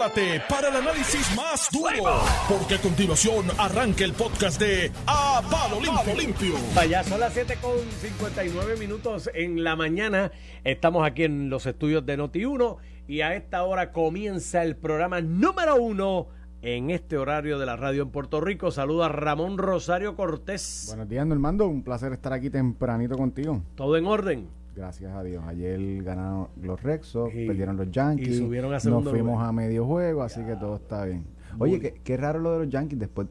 prepárate para el análisis más duro, porque a continuación arranca el podcast de A Palo Limpio. Limpio. Vaya, son las 7 con 59 minutos en la mañana. Estamos aquí en los estudios de Noti1 y a esta hora comienza el programa número uno en este horario de la radio en Puerto Rico. Saluda a Ramón Rosario Cortés. Buenos días, Normando. Un placer estar aquí tempranito contigo. ¿Todo en orden? Gracias a Dios. Ayer ganaron los Rexos, Y- perdieron los Yankees. y subieron a Nos fuimos lugar. a medio juego, así que todo está bien. Oye, qué, qué raro lo de los Yankees. Después,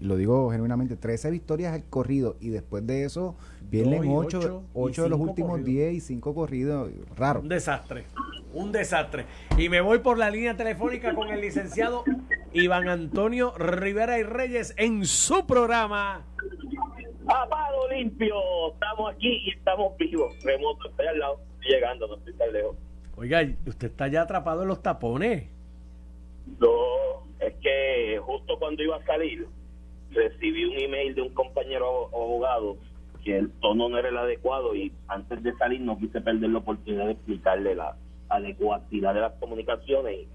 lo digo genuinamente, 13 victorias al corrido y después de eso pierden Dos y 8, ocho, 8, y de los últimos corridos. 10 y 5 corridos. Raro. Un desastre, un desastre. Y me voy por la línea telefónica con el licenciado Iván Antonio Rivera y Reyes en su programa. Apado limpio, estamos aquí y estamos vivos. Remoto, estoy al lado, estoy llegando, no estoy tan lejos. Oiga, usted está ya atrapado en los tapones. No, es que justo cuando iba a salir, recibí un email de un compañero abo- abogado que el tono no era el adecuado y antes de salir no quise perder la oportunidad de explicarle la adecuacidad de las comunicaciones y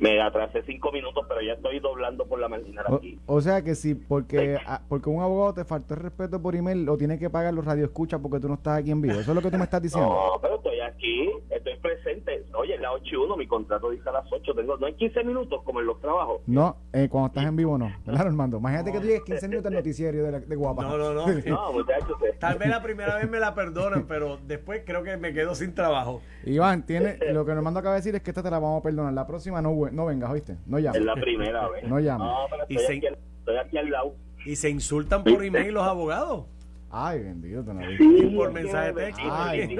me atrasé cinco minutos, pero ya estoy doblando por la marginal aquí. o sea que si porque a- porque un abogado te faltó el respeto por email, lo tiene que pagar los radioescuchas porque tú no estás aquí en vivo. Eso es lo que tú me estás diciendo. No, pero estoy aquí, estoy presente. Oye, la 8 y 1, mi contrato dice a las 8. Tengo, no hay 15 minutos como en los trabajos. No, eh, cuando estás en vivo no. ¿Verdad, Armando? Imagínate que tú llegues 15 minutos al noticiero de, la- de Guapa. No, no, no. No, muchachos. Tal vez la primera vez me la perdonan, pero después creo que me quedo sin trabajo. Iván, tiene, lo que Normando acaba de decir es que esta te la vamos a perdonar. La próxima no, no vengas, ¿oíste? No Es llames. la primera vez. No llame. No, pero Y estoy, se- aquí, al- estoy aquí al lado. Y se insultan por email los abogados. Ay, bendito, no Y por es mensaje de texto. Ay.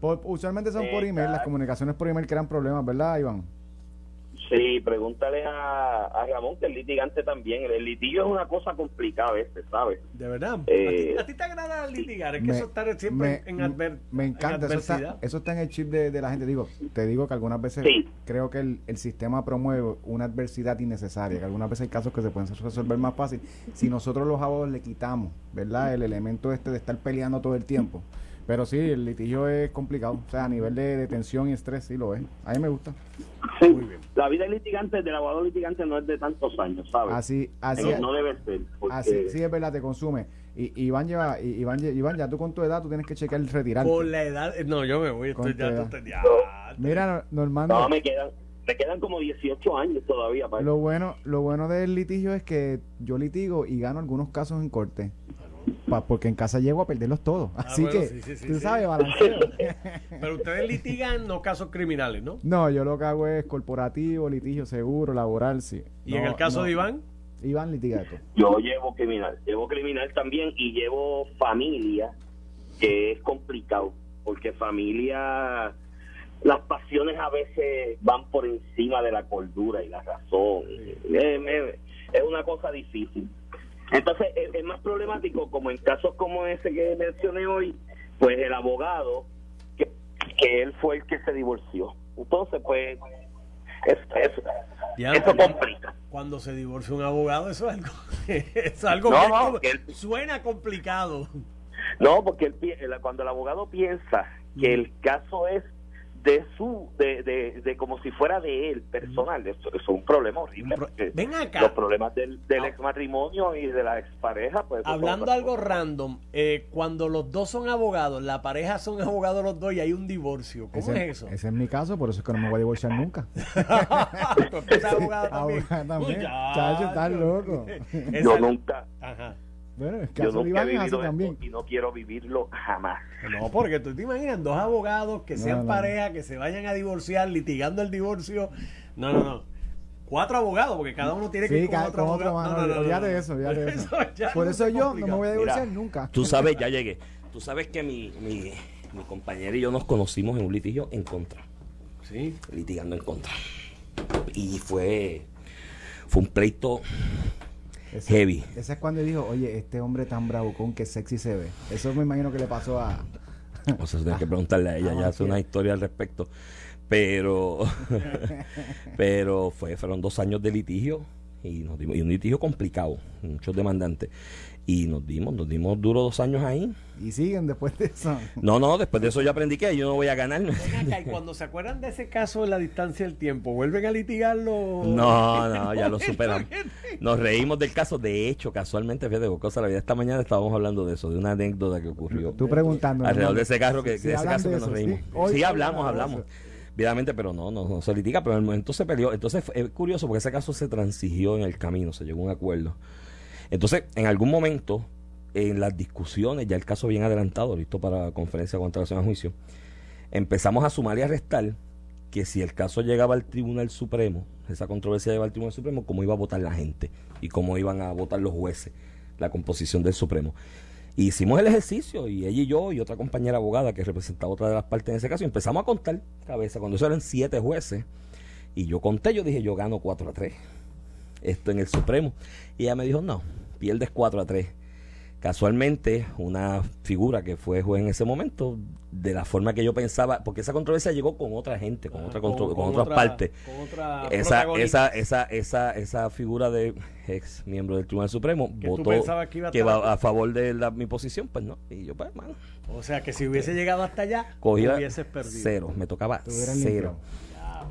Por- usualmente son por email, las comunicaciones por email crean problemas, ¿verdad, Iván? Sí, pregúntale a, a Ramón, que el litigante también. El litigio es una cosa complicada a veces, ¿sabes? De verdad. Eh, ¿A, ti, a ti te agrada litigar? Es que Me- eso está siempre me- en, adver- Me en encanta, eso está, adversidad. eso está en el chip de, de la gente. Digo, te digo que algunas veces Sí. creo que el, el sistema promueve una adversidad innecesaria, que algunas veces hay casos que se pueden resolver más fácil. Si nosotros los abogados le quitamos, ¿verdad? El elemento este de estar peleando todo el tiempo. Pero sí, el litigio es complicado. O sea, a nivel de, de tensión y estrés, sí lo es. A mí me gusta. Sí. La vida del litigante, del abogado litigante, no es de tantos años, ¿sabes? Así, así, no, no debe ser. Porque así, sí es verdad, te consume. Y Iván lleva, y- Iván, Iván, ya tú con tu edad, tú tienes que chequear el retirarte. Con la edad. No, yo me voy. Estoy ya, edad. ya. Mira, Normando. No, me quedan, me quedan como 18 años todavía. para Lo bueno, lo bueno del litigio es que yo litigo y gano algunos casos en corte. Pa- porque en casa llego a perderlos todos. Así Ah, bueno, que, sí, sí, sí, tú sí. sabes, balanceo. Pero ustedes litigan no casos criminales, ¿no? no, yo lo que hago es corporativo, litigio seguro, laboral, sí. Y en el caso no. de Iván, Iván litiga esto. Yo llevo criminal, llevo criminal también y llevo familia, que es complicado, porque familia, las pasiones a veces van por encima de la cordura y la razón. Eh, me- Es una cosa difícil. Entonces, es, es más problemático, como en casos como ese que mencioné hoy, pues el abogado, que, que él fue el que se divorció. Entonces, pues, es, es- Ya, eso complica. cuando se divorcia un abogado, eso es algo, es algo No, que no, que él- suena complicado. No, porque él cuando el abogado piensa que el caso es de su, de, de, de como si fuera de él, personal, eso, eso es un problema horrible. Un pro- porque Ven acá. Los problemas del, del Ah. ex matrimonio y de la expareja, pues. Hablando algo cosas. random, eh, cuando los dos son abogados, la pareja son abogados los dos y hay un divorcio, ¿cómo ese, es eso? ese es mi caso, por eso es que no me voy a divorciar nunca. ¿Tu esposa es abogada también? Abogada también. Muchacho. Chacho, estás loco. Yo nunca, Ajá. Bueno, el yo caso de nunca he es vivido también. esto y no quiero vivirlo jamás. No, porque tú te imaginas dos abogados que No, sean no. pareja, que se vayan a divorciar, litigando el divorcio. No, no, no. Cuatro abogados, porque cada uno tiene que Sí, ir con otro otro abogado. mano. No, no, no, de eso, olvídate de eso. ya Por no eso yo no me voy a divorciar Mira. nunca. Tú sabes, ya llegué. Tú sabes que mi, mi, mi compañera y yo nos conocimos en un litigio en contra. Sí. Litigando en contra. Y fue, fue un pleito Ese- heavy. Ese es cuando dijo, oye, este hombre tan bravo con que sexy se ve. Eso me imagino que le pasó a... O sea, tienes que preguntarle a ella, Ah, ya hace una historia al respecto. Pero, pero fue, fueron dos años de litigio y nos dimos, y un litigio complicado, muchos demandantes. Y nos dimos, nos dimos duro dos años ahí. Y siguen después de eso. No, no, después de eso yo aprendí que yo no voy a ganar. Ven acá, y cuando se acuerdan de ese caso en la distancia del tiempo, ¿vuelven a litigarlo? No, no, ya lo superamos. Nos reímos del caso. De hecho, casualmente, fíjate, cosa la vida, esta mañana estábamos hablando de eso, de una anécdota que ocurrió Tú preguntando. alrededor de ese carro, que, de ese caso de que nos reímos. sí. Hablamos, hablamos de. Vividamente, pero no, no, no se litiga, pero en el momento se peleó. Entonces es curioso porque ese caso se transigió en el camino, se llegó a un acuerdo. Entonces, en algún momento, en las discusiones, ya el caso bien adelantado, listo para conferencia contra la a juicio, empezamos a sumar y a restar que si el caso llegaba al Tribunal Supremo, esa controversia llegaba al Tribunal Supremo, cómo iba a votar la gente y cómo iban a votar los jueces, la composición del Supremo. Hicimos el ejercicio y ella y yo y otra compañera abogada que representaba otra de las partes en ese caso, y empezamos a contar cabeza, cuando eso eran siete jueces, y yo conté, yo dije, yo gano 4 a 3, esto en el Supremo. Y ella me dijo, no, pierdes 4 a 3. Casualmente, una figura que fue juez en ese momento, de la forma que yo pensaba, porque esa controversia llegó con otra gente, con, otra contro- con, otras otra- partes. con otra Esa, esa, esa, esa, esa figura de ex miembro del Tribunal Supremo Que tú votó pensabas que iba a que va a favor de la- mi posición, pues no. Y yo, pues, mano, O sea que si hubiese llegado hasta allá, cogía hubieses perdido. cero, me tocaba cero. limpiado.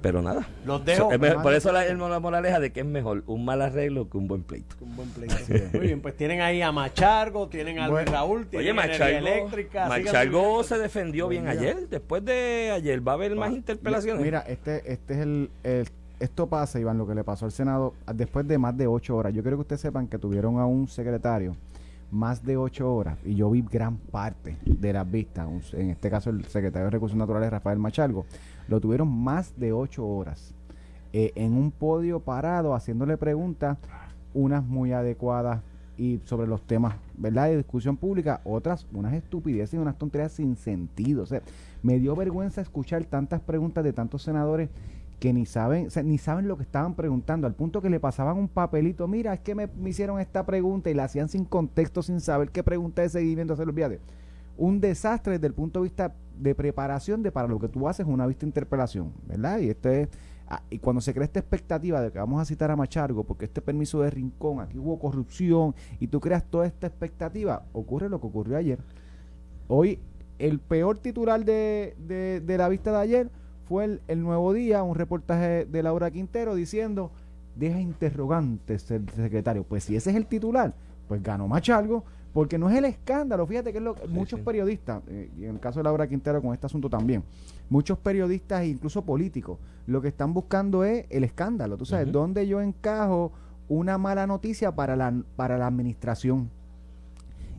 Pero nada. Los dejo. So, es mejor- por eso la, el- la moraleja de que es mejor un mal arreglo que un buen pleito. Un buen pleito. Muy bien, pues tienen ahí a Machargo, tienen a Bueno. Raúl, Oye, tienen energía Machargo, eléctrica. Machargo subiendo. se defendió bien ayer. Después de ayer va a haber más interpelaciones. Mira, este, este es el, el- Esto pasa, Iván, lo que le pasó al Senado después de más de ocho horas. Yo quiero que ustedes sepan que tuvieron a un secretario más de ocho horas y yo vi gran parte de las vistas. en este caso, el secretario de Recursos Naturales, Rafael Machargo, lo tuvieron más de ocho horas eh, en un podio parado haciéndole preguntas, unas muy adecuadas y sobre los temas, ¿verdad? De discusión pública, otras unas estupideces y unas tonterías sin sentido. O sea, me dio vergüenza escuchar tantas preguntas de tantos senadores que ni saben, ni saben lo que estaban preguntando, al punto que le pasaban un papelito, mira, es que me, me hicieron esta pregunta y la hacían sin contexto, sin saber qué pregunta de seguimiento hacer, olvídate. Un desastre desde el punto de vista de preparación de para lo que tú haces una vista interpelación, ¿verdad? Y este es, ah, y cuando se crea esta expectativa de que vamos a citar a Machargo, porque este permiso de rincón, aquí hubo corrupción, y tú creas toda esta expectativa, ocurre lo que ocurrió ayer. Hoy, el peor titular de- de la vista de ayer fue el, el Nuevo Día, un reportaje de Laura Quintero diciendo, deja interrogantes el secretario. Pues si ese es el titular, pues ganó Machargo, porque no es el escándalo. Fíjate que es lo que muchos sí. periodistas, eh, y en el caso de Laura Quintero con este asunto también, muchos periodistas e incluso políticos, lo que están buscando es el escándalo. Tú sabes, dónde yo encajo una mala noticia para la, para la administración.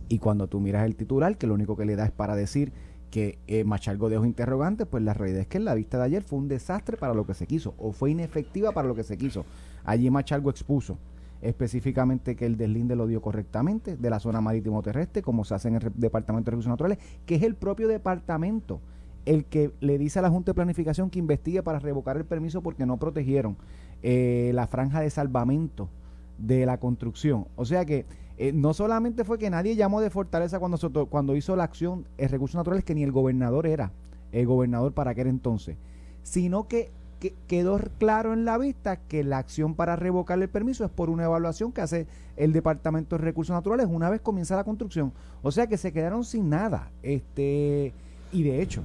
Y cuando tú miras el titular, que lo único que le da es para decir que eh, Machargo dejó interrogantes, pues la realidad es que en la vista de ayer fue un desastre para lo que se quiso, o fue inefectiva para lo que se quiso. Allí Machargo expuso específicamente que el deslinde lo dio correctamente de la zona marítimo terrestre, como se hace en el Departamento de Recursos Naturales, que es el propio departamento el que le dice a la Junta de Planificación que investigue para revocar el permiso porque no protegieron eh, la franja de salvamento de la construcción. O sea que eh, no solamente fue que nadie llamó de Fortaleza cuando, hizo la acción en recursos naturales, que ni el gobernador era el gobernador para aquel entonces, sino que, que quedó claro en la vista que la acción para revocar el permiso es por una evaluación que hace el Departamento de Recursos Naturales una vez comienza la construcción. O sea que se quedaron sin nada. Este, y de hecho,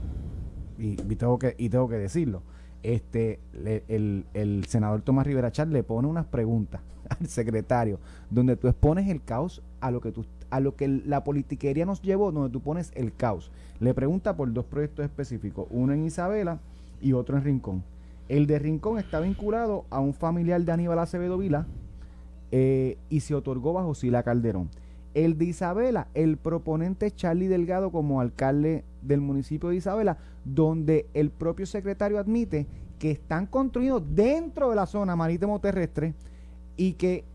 y, tengo que, y tengo que decirlo, este, le- el, el senador Tomás Rivera Char le pone unas preguntas al secretario donde tú expones el caos a lo que tú a lo que la politiquería nos llevó donde tú pones el caos le pregunta por dos proyectos específicos uno en Isabela y otro en Rincón el de Rincón está vinculado a un familiar de Aníbal Acevedo Vila eh, y se otorgó bajo Sila Calderón. El de Isabela, el proponente Charlie Delgado como alcalde del municipio de Isabela, donde el propio secretario admite que están construidos dentro de la zona marítimo terrestre y que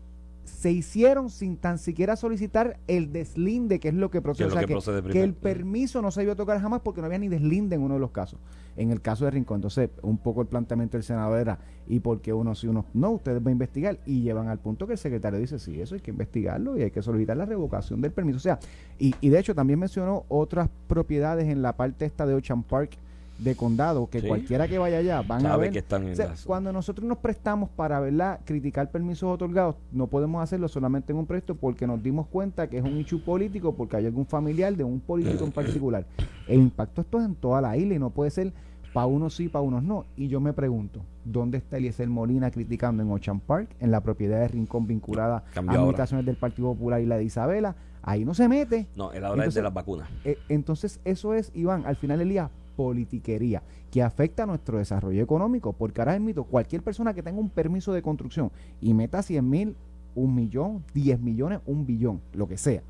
se hicieron sin tan siquiera solicitar el deslinde, que es lo que procede. o sea, que que, procede que primero. el permiso no se iba a tocar jamás porque no había ni deslinde en uno de los casos. En el caso de Rincón, entonces, un poco el planteamiento del senador era, ¿y por qué uno sí, uno no? Ustedes van a investigar y llevan al punto que el secretario dice, sí, eso hay que investigarlo y hay que solicitar la revocación del permiso. O sea, y, y de hecho también mencionó otras propiedades en la parte esta de Ocean Park de condado que Sí. cualquiera que vaya allá van a ver que están en o sea, las- cuando nosotros nos prestamos para ¿verdad? criticar permisos otorgados no podemos hacerlo solamente en un proyecto porque nos dimos cuenta que es un issue político porque hay algún familiar de un político en particular el impacto esto es en toda la isla y no puede ser para unos sí, para unos no. Y yo me pregunto, ¿dónde está Eliezer Molina criticando en Ocean Park, en la propiedad de Rincón vinculada Cambió a ahora. del Partido Popular y la de Isabela? Ahí no se mete. No, ahora es Entonces- de las vacunas. Eh, entonces, eso es, Iván, al final del día, politiquería, que afecta a nuestro desarrollo económico, porque ahora admito, cualquier persona que tenga un permiso de construcción y meta 100 mil, un millón, 10 millones, un billón, lo que sea,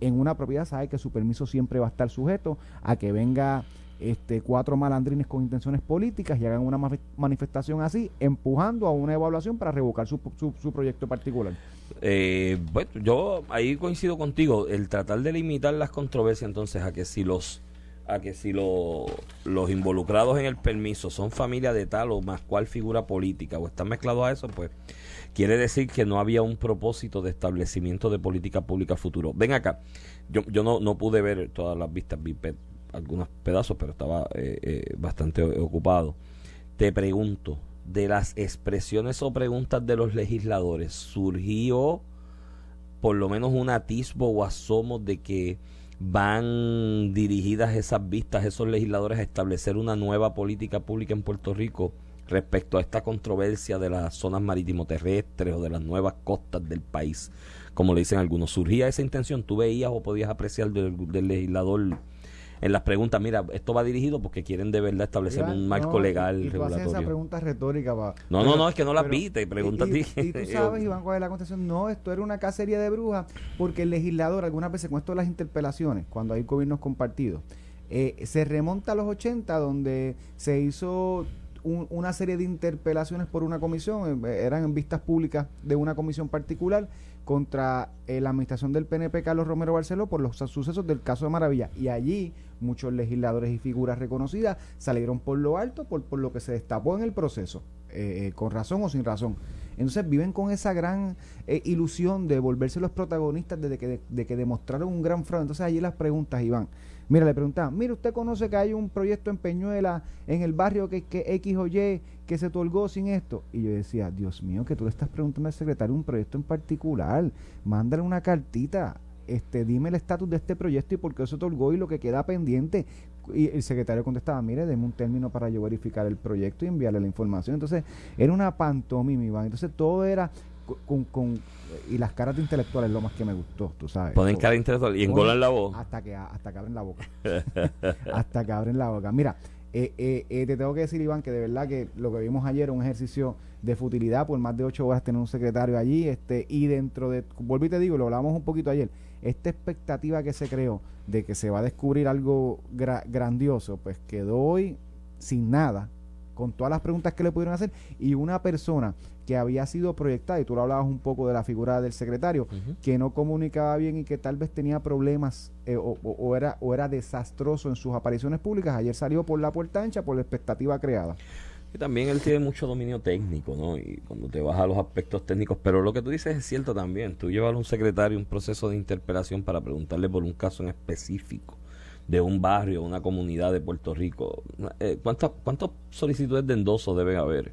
en una propiedad sabe que su permiso siempre va a estar sujeto a que venga este, cuatro malandrines con intenciones políticas y hagan una manifestación así, empujando a una evaluación para revocar su, su- su proyecto particular. Eh, bueno, yo ahí coincido contigo. El tratar de limitar las controversias entonces a que si los a que si lo- los involucrados en el permiso son familia de tal o más cual figura política o están mezclados a eso, pues quiere decir que no había un propósito de establecimiento de política pública futuro. Ven acá, yo, yo no, no pude ver todas las vistas, algunos pedazos, pero estaba eh, eh, bastante ocupado. Te pregunto, de las expresiones o preguntas de los legisladores, ¿surgió por lo menos un atisbo o asomo de que van dirigidas esas vistas, esos legisladores, a establecer una nueva política pública en Puerto Rico respecto a esta controversia de las zonas marítimo terrestres o de las nuevas costas del país? Como le dicen algunos, ¿surgía esa intención? ¿Tú veías o podías apreciar del, del legislador en las preguntas, mira, esto va dirigido porque quieren de verdad establecer un marco no, legal y, esa regulatorio? pregunta retórica pa- No, pero- no, no, es que no la pero- vi, te pregunto a y- ti. Y, y tú sabes, Iván, cuál es la contestación. No, esto era una cacería de brujas, porque el legislador, algunas veces con esto de las interpelaciones, cuando hay gobiernos compartidos, eh, se remonta a los 80, donde se hizo un- una serie de interpelaciones por una comisión, eh, eran en vistas públicas de una comisión particular, contra eh, la administración del PNP Carlos Romero Barceló por los sucesos del caso de Maravilla. Y allí muchos legisladores y figuras reconocidas salieron por lo alto, por, lo que se destapó en el proceso, eh, eh, con razón o sin razón. Entonces viven con esa gran eh, ilusión de volverse los protagonistas de que, de, que demostraron un gran fraude. Entonces allí las preguntas, Iván. Mira, le preguntaban, mire, ¿usted conoce que hay un proyecto en Peñuela, en el barrio que, que X o Y, que se otorgó sin esto? Y yo decía, Dios mío, que tú le estás preguntando al secretario un proyecto en particular, mándale una cartita, este, dime el estatus de este proyecto y por qué se otorgó y lo que queda pendiente. Y el secretario contestaba, mire, deme un término para yo verificar el proyecto y enviarle la información. Entonces, era una pantomima. Entonces, todo era con, con, con- y las caras de intelectuales lo más que me gustó, tú sabes. Ponen cara intelectual y engolan la voz. Hasta que, hasta que abren la boca. hasta que abren la boca. Mira, eh, eh, eh, te tengo que decir, Iván, que de verdad que lo que vimos ayer un ejercicio de futilidad por más de ocho horas tener un secretario allí, este, y dentro de, vuelvo y te digo, lo hablamos un poquito ayer, esta expectativa que se creó de que se va a descubrir algo gra- grandioso, pues quedó hoy sin nada, con todas las preguntas que le pudieron hacer, y una persona que había sido proyectada, y tú lo hablabas un poco de la figura del secretario, que no comunicaba bien y que tal vez tenía problemas eh, o, o- o era, o era desastroso en sus apariciones públicas, ayer salió por la puerta ancha por la expectativa creada. Y también él tiene mucho dominio técnico, ¿no? Y cuando te vas a los aspectos técnicos, pero lo que tú dices es cierto también. Tú llevas a un secretario un proceso de interpelación para preguntarle por un caso en específico de un barrio, una comunidad de Puerto Rico. Eh, ¿Cuántas cuántas solicitudes de endoso deben haber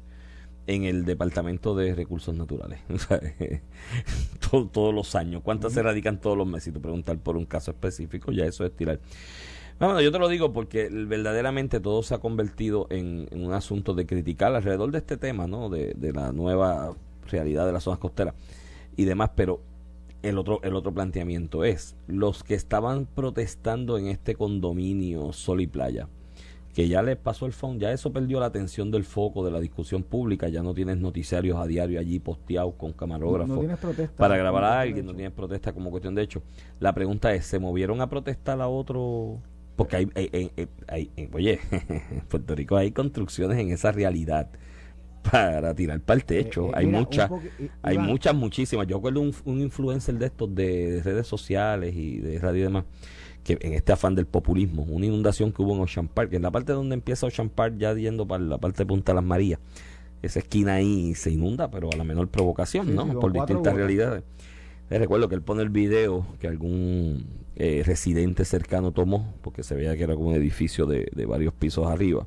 en el Departamento de Recursos Naturales? O sea, todo- todos los años. ¿Cuántas se radican todos los meses? Y tú preguntar por un caso específico, ya eso es tirar. Bueno, yo te lo digo porque verdaderamente todo se ha convertido en, en un asunto de criticar alrededor de este tema, ¿no? De, de la nueva realidad de las zonas costeras y demás, pero el otro, el otro planteamiento es, los que estaban protestando en este condominio Sol y Playa, que ya les pasó el phone, ya eso perdió la atención del foco de la discusión pública, ya no tienes noticiarios a diario allí posteados con camarógrafos No tienes protesta. para grabar a alguien, no tienes protesta como cuestión de hecho. La pregunta es, ¿se movieron a protestar a otro? Porque hay, hay- hay- oye, en Puerto Rico hay construcciones en esa realidad para tirar para el techo. Eh, eh, hay mira, muchas, hay muchas, muchísimas. Yo recuerdo un, un influencer de estos de, redes sociales y de radio y demás, que en este afán del populismo, una inundación que hubo en Ocean Park, en la parte donde empieza Ocean Park, ya yendo para la parte de Punta Las Marías, esa esquina ahí se inunda, pero a la menor provocación, Sí, ¿no? sí, Por distintas realidades. Eh, recuerdo que él pone el video que algún eh, residente cercano tomó, porque se veía que era como un edificio de, de varios pisos arriba.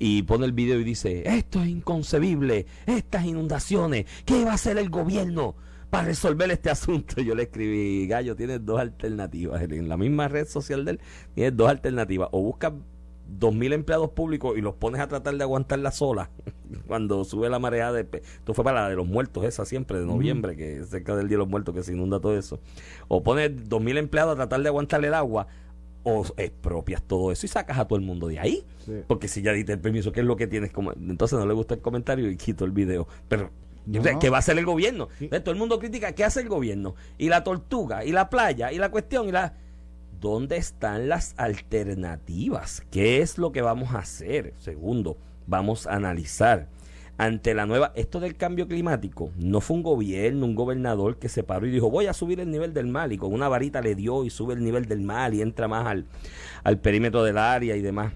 y pone el video y dice, esto es inconcebible, estas inundaciones, ¿qué va a hacer el gobierno para resolver este asunto? Yo le escribí, Gallo, tienes dos alternativas, en la misma red social de él, tienes dos alternativas, o buscas dos mil empleados públicos y los pones a tratar de aguantar la sola cuando sube la marea de esto fue para la de los muertos esa siempre de noviembre que es cerca del día de los muertos que se inunda todo eso o pones dos mil empleados a tratar de aguantar el agua o expropias todo eso y sacas a todo el mundo de ahí. Porque si ya diste el permiso, ¿qué es lo que tienes? Como, entonces no le gusta el comentario y quito el video. Pero, ¿qué va a hacer el gobierno? todo el mundo critica, ¿qué hace el gobierno? Y la tortuga, y la playa, y la cuestión, y la... ¿Dónde están las alternativas? ¿Qué es lo que vamos a hacer? Segundo, vamos a analizar ante la nueva, esto del cambio climático, no fue un gobierno, un gobernador que se paró y dijo, voy a subir el nivel del mar y con una varita le dio y sube el nivel del mar y entra más al, al perímetro del área y demás.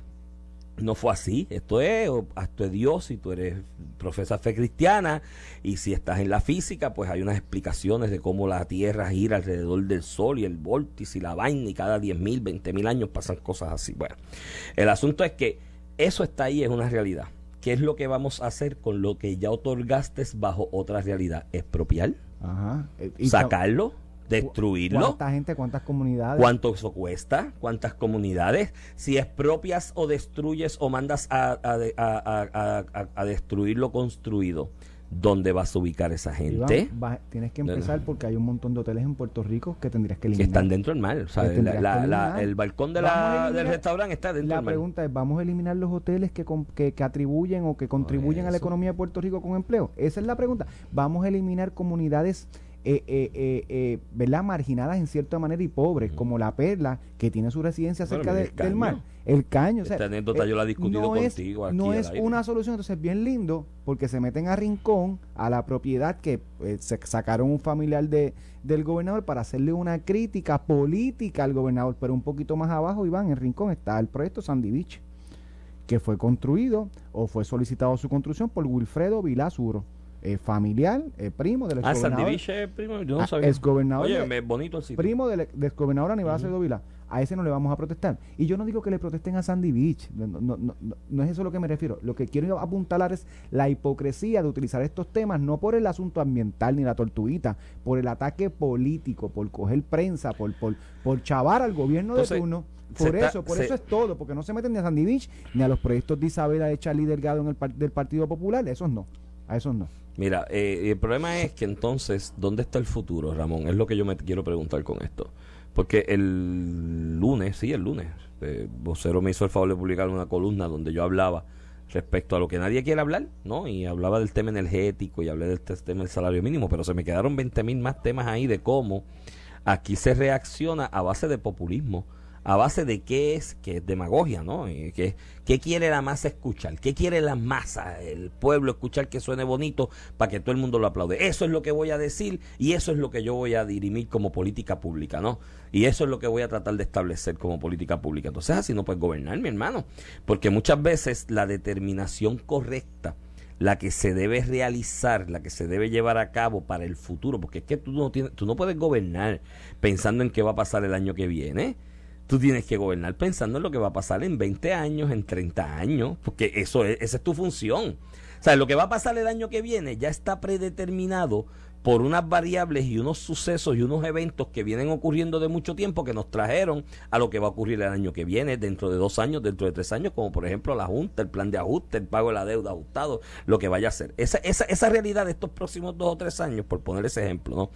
No fue así, esto es acto de Dios si tú eres profesor fe cristiana y si estás en la física, pues hay unas explicaciones de cómo la Tierra gira alrededor del Sol y el vórtice y la vaina y cada 10 mil, 20 mil años pasan cosas así. Bueno, el asunto es que eso está ahí, es una realidad. ¿qué es lo que vamos a hacer con lo que ya otorgaste bajo otra realidad? ¿Expropiar? Ajá. Eh, ¿Sacarlo? Destruirlo. ¿Cuánta gente, cuántas comunidades? ¿Cuánto eso cuesta? ¿Cuántas comunidades? Si expropias o destruyes o mandas a, a destruir lo construido, ¿Dónde vas a ubicar esa gente? tienes que empezar porque hay un montón de hoteles en Puerto Rico que tendrías que eliminar. Que están dentro del mar. el balcón de del restaurante está dentro del mar. La pregunta es, ¿vamos a eliminar los hoteles que, que, atribuyen o que contribuyen a la economía de Puerto Rico con empleo? Esa es la pregunta. ¿Vamos a eliminar comunidades eh, eh, eh, eh, ¿verdad? marginadas en cierta manera y pobres, como la Perla, que tiene su residencia cerca del mar. El caño. Esta anécdota yo la he discutido no contigo. Es, no es una solución, entonces bien lindo, porque se meten a rincón a la propiedad que se sacaron un familiar de, del gobernador para hacerle una crítica política al gobernador, pero un poquito más abajo, Iván, en rincón está el proyecto Sandy Beach, que fue construido o fue solicitado su construcción por Wilfredo Vilazuro eh, familiar, eh, primo del ah, exgobernador. Ah, primo, yo no sabía. Exgobernador. Oye, bonito el sitio. Primo del, exgobernador Aníbal uh -huh. A ese no le vamos a protestar. Y yo no digo que le protesten a Sandy Beach. No, no, no, no es eso a lo que me refiero. Lo que quiero apuntalar es la hipocresía de utilizar estos temas, no por el asunto ambiental ni la tortuguita, por el ataque político, por coger prensa, por, por, por chavar al gobierno de turno. Por eso, por eso es todo, porque no se meten ni a Sandy Beach ni a los proyectos de Isabela de Charlie Delgado en el del Partido Popular, esos no, a esos no. Mira, eh, el problema es que entonces, ¿dónde está el futuro, Ramón? Es lo que yo me quiero preguntar con esto. Porque el lunes, sí, el lunes, eh, Vocero me hizo el favor de publicar una columna donde yo hablaba respecto a lo que nadie quiere hablar, ¿no? Y hablaba del tema energético y hablé del tema del salario mínimo, pero se me quedaron 20 mil más temas ahí de cómo aquí se reacciona a base de populismo a base de qué es, que es demagogia, ¿no? ¿Qué, ¿Qué quiere la masa escuchar? ¿Qué quiere la masa, el pueblo escuchar que suene bonito para que todo el mundo lo aplaude? Eso es lo que voy a decir y eso es lo que yo voy a dirimir como política pública, ¿no? Y eso es lo que voy a tratar de establecer como política pública. Entonces así no puedes gobernar, mi hermano, porque muchas veces la determinación correcta, la que se debe realizar, la que se debe llevar a cabo para el futuro, porque es que tú no, tienes, tú no puedes gobernar pensando en qué va a pasar el año que viene Tú tienes que gobernar pensando en lo que va a pasar en 20 años, en 30 años, porque eso es, esa es tu función. O sea, lo que va a pasar el año que viene ya está predeterminado por unas variables y unos sucesos y unos eventos que vienen ocurriendo de mucho tiempo que nos trajeron a lo que va a ocurrir el año que viene, dentro de dos años, dentro de tres años, como por ejemplo la Junta, el plan de ajuste, el pago de la deuda ajustado, lo que vaya a ser. Esa, esa, esa realidad de estos próximos dos o tres años, por poner ese ejemplo, ¿no?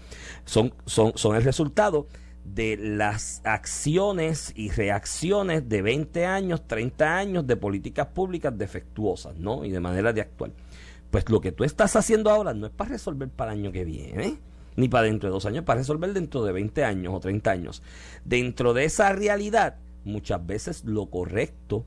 son, son, son el resultado de las acciones y reacciones de 20 años, 30 años de políticas públicas defectuosas, ¿no? Y de manera de actuar. Pues lo que tú estás haciendo ahora no es para resolver para el año que viene, ni para dentro de dos años, para resolver dentro de 20 años o 30 años. Dentro de esa realidad, muchas veces lo correcto,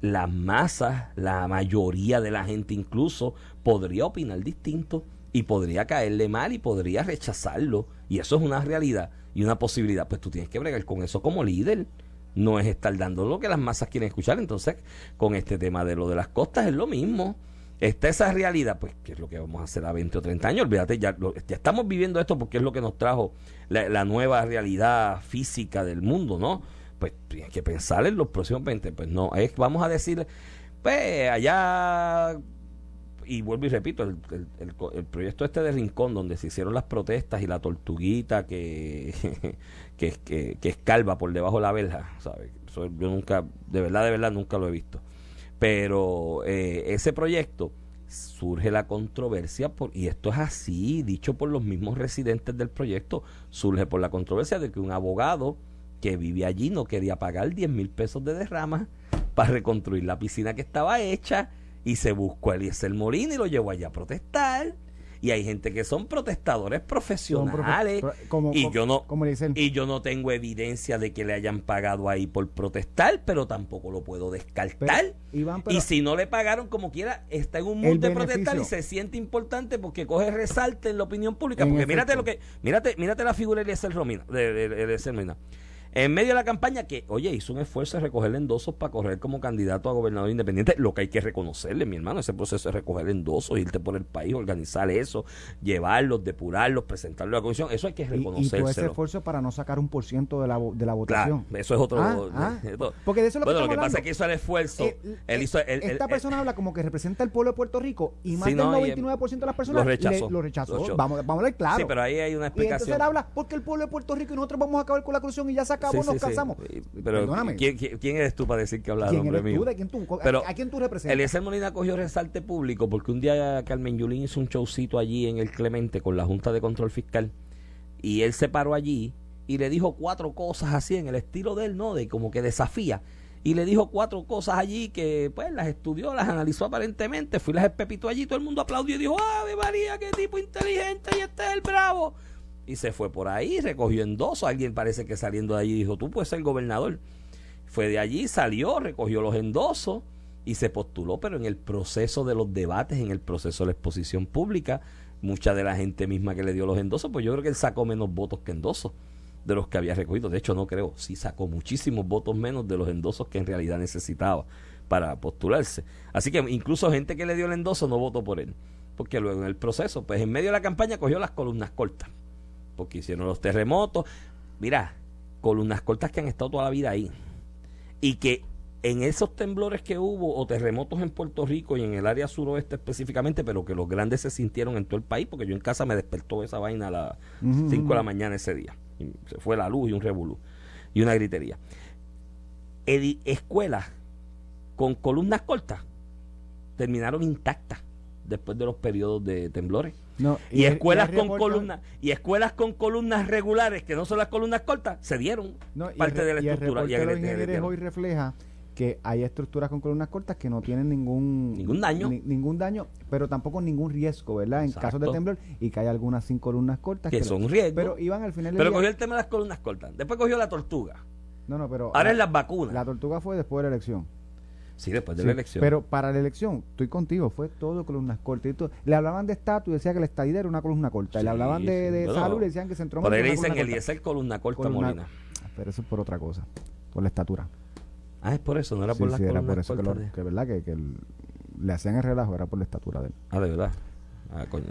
la masa, la mayoría de la gente incluso, podría opinar distinto y podría caerle mal y podría rechazarlo. Y eso es una realidad y una posibilidad, pues tú tienes que bregar con eso como líder. No es estar dando lo que las masas quieren escuchar. Entonces, con este tema de lo de las costas es lo mismo. Está esa realidad, pues, ¿qué es lo que vamos a hacer a 20 o 30 años? Olvídate, ya, ya estamos viviendo esto porque es lo que nos trajo la, nueva realidad física del mundo, ¿no? Pues tienes que pensar en los próximos 20. Pues no, es, vamos a decir, Pues allá y vuelvo y repito, el, el, proyecto este de Rincón, donde se hicieron las protestas y la tortuguita que, que, que, escalva por debajo de la verja, ¿sabes? yo nunca, de verdad, de verdad, nunca lo he visto. Pero eh, ese proyecto surge la controversia, por, y esto es así, dicho por los mismos residentes del proyecto, surge por la controversia de que un abogado que vive allí no quería pagar 10 mil pesos de derrama para reconstruir la piscina que estaba hecha y se buscó a Eliezer Molina y lo llevó allá a protestar. Y hay gente que son protestadores profesionales. y, yo no, y yo no tengo evidencia de que le hayan pagado ahí por protestar, pero tampoco lo puedo descartar. y si no le pagaron como quiera, está en un mundo de protestar y se siente importante porque coge resalte en la opinión pública. porque mírate lo que, mírate, mírate la figura de Eliezer Romina, de, de, Molina en medio de la campaña que, oye, hizo un esfuerzo de recoger endosos para correr como candidato a gobernador independiente, lo que hay que reconocerle, mi hermano, ese proceso de recoger endosos, irte por el país, organizar eso, llevarlos, depurarlos, presentarlo a la comisión, eso hay que reconocerlo. Y, todo ese esfuerzo para no sacar un por ciento de la, de la votación. eso es otro... Ah, ah. porque de eso es lo bueno, que lo que pasa es que hizo el esfuerzo. él hizo, esta persona habla como que representa al pueblo de Puerto Rico y más del 99% de las personas lo rechazó. lo rechazó. vamos, vamos a ver claro. Sí, pero ahí hay una explicación. Y entonces él habla porque el pueblo de Puerto Rico y nosotros vamos a acabar con la corrupción y ya acabó, nos casamos. Pero, ¿quién, ¿quién, eres tú para decir que hablas nombre mío? ¿De quién tú, Pero, ¿A quién tú representas? Eliezer Molina cogió resalte público porque un día Carmen Yulín hizo un showcito allí en el Clemente con la Junta de Control Fiscal y él se paró allí y le dijo cuatro cosas así en el estilo de él, ¿no? De como que desafía. Y le dijo cuatro cosas allí que pues las estudió, las analizó aparentemente, fui las espepitó allí, todo el mundo aplaudió y dijo, ¡Ave María, qué tipo inteligente! Y este es el bravo y se fue por ahí, recogió endosos. Alguien parece que saliendo de allí dijo, tú puedes ser gobernador. Fue de allí, salió, recogió los endosos y se postuló, pero en el proceso de los debates, en el proceso de la exposición pública, mucha de la gente misma que le dio los endosos, pues yo creo que él sacó menos votos que endosos de los que había recogido. De hecho, no creo, sí sacó muchísimos votos menos de los endosos que en realidad necesitaba para postularse. Así que incluso gente que le dio el endoso no votó por él, porque luego en el proceso, pues en medio de la campaña cogió las columnas cortas porque hicieron los terremotos. Mira, columnas cortas que han estado toda la vida ahí. Y que en esos temblores que hubo o terremotos en Puerto Rico y en el área suroeste específicamente, pero que los grandes se sintieron en todo el país, porque yo en casa me despertó esa vaina a las 5 de la mañana ese día. se fue la luz y un revolú y una gritería. escuelas con columnas cortas terminaron intactas después de los periodos de temblores y, escuelas con columnas y escuelas con columnas regulares que no son las columnas cortas se dieron parte de la estructura y el hoy refleja que hay estructuras con columnas cortas que no tienen ningún ningún daño. ningún daño pero tampoco ningún riesgo verdad en casos de temblor y que hay algunas sin columnas cortas que, son riesgos pero iban al final pero cogió el tema de las columnas cortas después cogió la tortuga. No no pero ahora es las vacunas. la tortuga fue después de la elección Sí, después de la elección. Pero para la elección, estoy contigo, fue todo columnas cortas. Le hablaban de estatus y decía que la estadía era una columna corta. le hablaban de, salud y decían que se entró Por ahí le dicen el el columna corta Molina. Pero eso es por otra cosa, por la estatura. Ah, es por eso, no era por la sí, era por eso que, lo, que, verdad que, que le hacían el relajo, era por la estatura de él. Ah, de verdad. Ah, coño.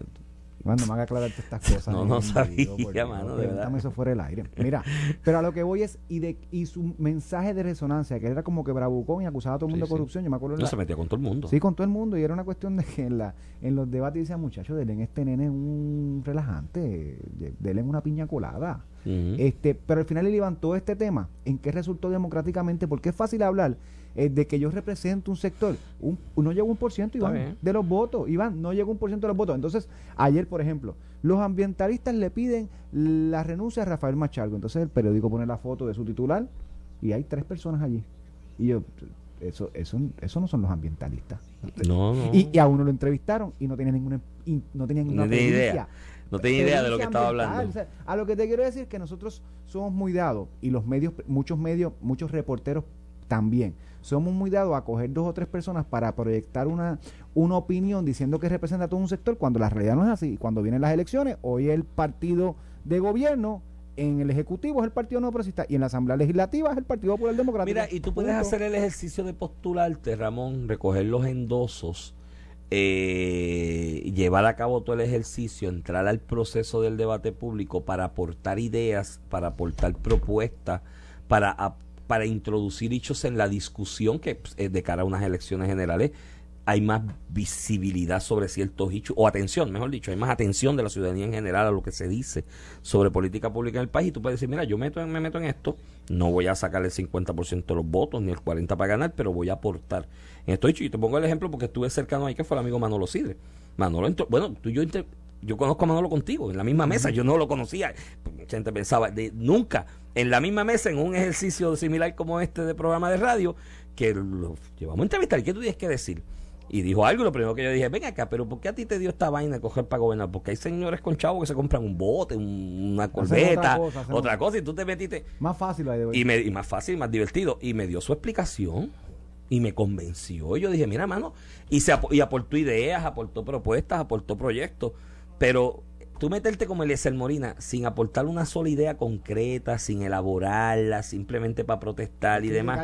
Bueno, me haga aclararte estas cosas. no, no sabía, mano, de verdad. eso fuera el aire. Mira, pero a lo que voy es, y de y su mensaje de resonancia, que era como que bravucón y acusaba a todo el mundo de corrupción, yo me acuerdo. No, se metía con todo el mundo. Sí, con todo el mundo, y era una cuestión de que en, la, en los debates decían, muchachos, denle este nene un relajante, denle una piña colada. este Pero al final le levantó este tema, ¿en qué resultó democráticamente? Porque es fácil hablar eh, de que yo represento un sector. Un, no llegó un por ciento, Iván, de los votos. Iván, no llegó un por ciento de los votos. Entonces, ayer, por ejemplo, los ambientalistas le piden la renuncia a Rafael Machalgo. Entonces, el periódico pone la foto de su titular y hay tres personas allí. Y yo, eso, eso, eso no son los ambientalistas. No, Y, a uno lo entrevistaron y no tenía ninguna, no tenía ninguna idea. No tenía idea de lo que estaba hablando. a lo que te quiero decir es que nosotros somos muy dados y los medios, muchos medios, muchos reporteros también somos muy dados a coger dos o tres personas para proyectar una, una opinión diciendo que representa a todo un sector cuando la realidad no es así. Cuando vienen las elecciones, hoy el partido de gobierno en el Ejecutivo es el Partido No Progresista y en la Asamblea Legislativa es el Partido Popular Democrático. Mira, y tú puedes hacer el ejercicio de postularte, Ramón, recoger los endosos, eh, llevar a cabo todo el ejercicio, entrar al proceso del debate público para aportar ideas, para aportar propuestas, para para introducir hechos en la discusión que pues, eh, de cara a unas elecciones generales hay más visibilidad sobre ciertos hechos, o atención, mejor dicho, hay más atención de la ciudadanía en general a lo que se dice sobre política pública en el país. Y tú puedes decir, mira, yo meto, me meto en esto, no voy a sacar el 50% de los votos ni el 40% para ganar, pero voy a aportar en estos hechos. Y te pongo el ejemplo porque estuve cercano ahí, que fue el amigo Manolo Sidre. Manolo entró, bueno, tú yo yo conozco a Manolo contigo, en la misma mesa, yo no lo conocía, gente pensaba, de, nunca, en la misma mesa, en un ejercicio similar como este de programa de radio, que lo llevamos a entrevistar, ¿y qué tú tienes que decir? Y dijo algo, lo primero que yo dije, ven acá, pero ¿por qué a ti te dio esta vaina de coger para gobernar? Porque hay señores con chavos que se compran un bote, una corbeta, otra cosa, y tú te metiste. Más fácil, y, y más fácil, más divertido. Y me dio su explicación y me convenció. Yo dije, mira, mano, y, se y aportó ideas, aportó propuestas, aportó proyectos, pero tú meterte como Eliezer Morina sin aportar una sola idea concreta, sin elaborarla, simplemente para protestar y demás.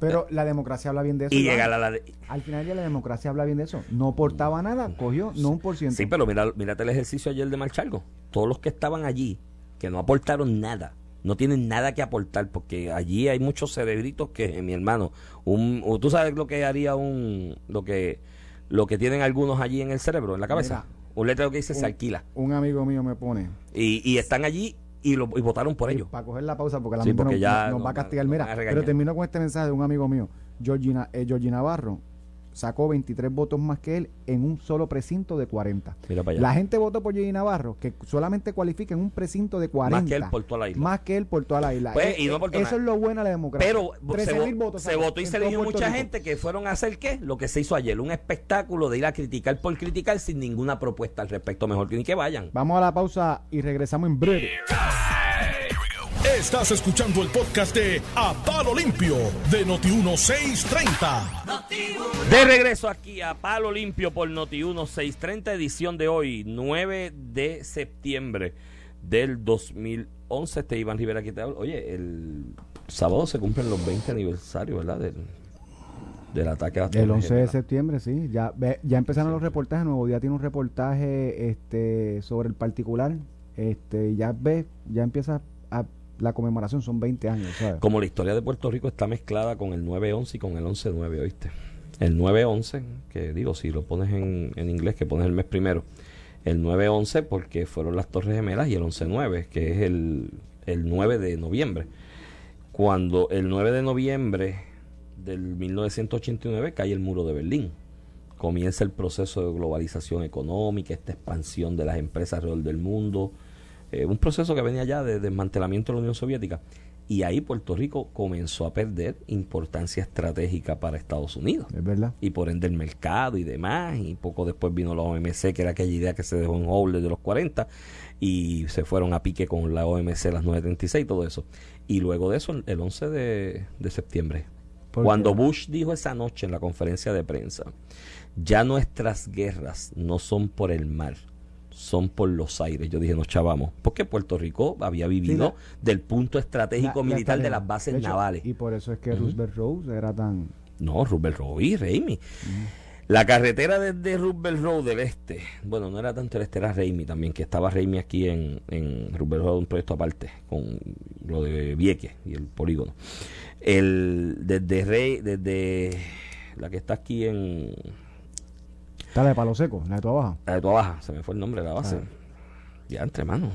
Pero la democracia habla bien de eso. Y llega la, Al final ya la democracia habla bien de eso. No aportaba nada, cogió no un por ciento. Sí, pero mira, mírate el ejercicio ayer de Marchalgo. Todos los que estaban allí, que no aportaron nada, no tienen nada que aportar, porque allí hay muchos cerebritos que, mi hermano, un, tú sabes lo que haría un, lo que, lo que tienen algunos allí en el cerebro, en la cabeza. Un letrero que dice se alquila. Un amigo mío me pone. Y, y están allí y, lo, y votaron por ellos. Para coger la pausa, porque la mente nos, va a castigar. Mira, pero termino con este mensaje de un amigo mío, Georgina, eh, Navarro sacó 23 votos más que él en un solo precinto de 40. La gente votó por Georgie Navarro, que solamente cualifica en un precinto de 40. Más que él por toda la isla. Más que él por toda la isla. Pues, y no por eso es lo bueno de la democracia. Pero se, votos, se votó y se eligió mucha gente que fueron a hacer qué? Lo que se hizo ayer, un espectáculo de ir a criticar por criticar sin ninguna propuesta al respecto. Mejor que ni que vayan. Vamos a la pausa y regresamos en breve. Estás escuchando el podcast de A Palo Limpio de Noti1630. De regreso aquí a Palo Limpio por Noti1630, edición de hoy, 9 de septiembre del 2011. Este Iván Rivera aquí te habla. Oye, el sábado se cumplen los 20 aniversarios, ¿verdad? Del, del ataque a El 11 de septiembre, sí. Ya, ya empezaron los reportajes. Nuevo Día tiene un reportaje este, sobre el particular. Este, ya ves, ya empieza a la conmemoración son 20 años. Como la historia de Puerto Rico está mezclada con el 9-11 y con el 11-9, ¿oíste? El 9-11, que digo, si lo pones en, en, inglés, que pones el mes primero. El 9-11 porque fueron las Torres Gemelas y el 11-9, que es el, el 9 de noviembre. Cuando el 9 de noviembre del 1989 cae el muro de Berlín. Comienza el proceso de globalización económica, esta expansión de las empresas alrededor del mundo, eh, un proceso que venía ya de desmantelamiento de la Unión Soviética. Y ahí Puerto Rico comenzó a perder importancia estratégica para Estados Unidos. Es verdad. Y por ende el mercado y demás. Y poco después vino la OMC, que era aquella idea que se dejó en hold desde los 40. Y se fueron a pique con la OMC, las 936 y todo eso. Y luego de eso, el 11 de, de septiembre, cuando Bush dijo esa noche en la conferencia de prensa, ya nuestras guerras no son por el mar, son por los aires. Yo dije, nos chavamos. Porque Puerto Rico había vivido del punto estratégico militar de las bases navales. Y por eso es que Roosevelt Road era tan... No, Roosevelt Road y Raimi. La carretera desde Roosevelt Road del este, bueno, no era tanto el este, era Raimi también, que estaba Raimi aquí en, en Roosevelt Road, un proyecto aparte, con lo de Vieque y el polígono. El, desde Rey, desde la que está aquí en Está la de Palo Seco, la de tu Baja. La de tu Baja, se me fue el nombre de la base. Ya, entre manos.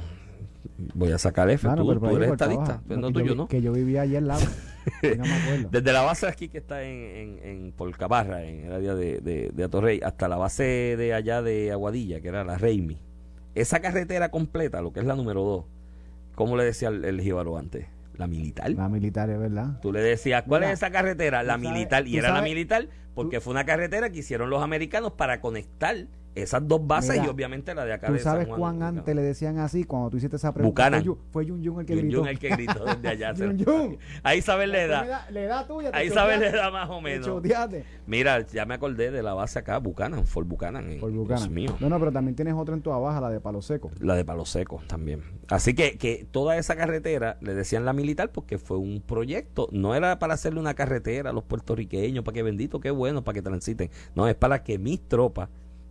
Voy a sacar F. tú, eres estadista. No, tú, yo, no. Que yo vivía allí al lado. no me acuerdo. Desde la base aquí que está en, en, en Polcaparra, en el área de, de, de Atorrey, hasta la base de allá de Aguadilla, que era la Reimi. Esa carretera completa, lo que es la número 2, ¿cómo le decía el, el jíbaro antes? La militar. La militar, es verdad. Tú le decías, ¿cuál es esa carretera? La militar. Y era la militar porque fue una carretera que hicieron los americanos para conectar esas dos bases y obviamente la de acá ¿tú de sabes cuán antes le decían así cuando tú hiciste esa pregunta? Buchanan. Fue Yun Yun el que gritó. el que gritó desde allá. Ahí sabes la edad. Le da tuya. Ahí sabes la edad más o menos. Mira, ya me acordé de la base acá, Buchanan, Fort Buchanan. Fort Buchanan. mío. No, no, pero también tienes otra en tu abajo, la de Palo Seco. La de Palo Seco también. Así que, que toda esa carretera le decían la militar porque fue un proyecto. No era para hacerle una carretera a los puertorriqueños, para que bendito, qué bueno, para que transiten. No, es para que mis tropas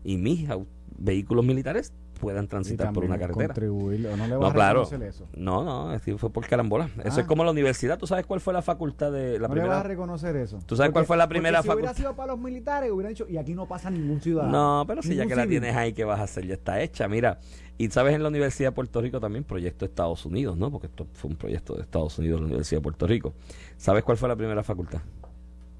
y mis vehículos militares puedan transitar por una carretera. contribuir, ¿o no le vas No, a claro. eso. No, no, es fue por carambola. Eso Ah. es como la universidad. ¿Tú sabes cuál fue la facultad de la no le vas a primera? reconocer eso. ¿Tú sabes cuál fue la primera porque si hubiera facultad? sido para los militares, hubieran dicho, y aquí no pasa ningún ciudadano. No, pero si ya que la tienes ahí, ¿qué vas a hacer? Ya está hecha. Mira, y sabes en la Universidad de Puerto Rico también, proyecto de Estados Unidos, ¿no? Porque esto fue un proyecto de Estados Unidos, la Universidad de Puerto Rico. ¿Sabes cuál fue la primera facultad?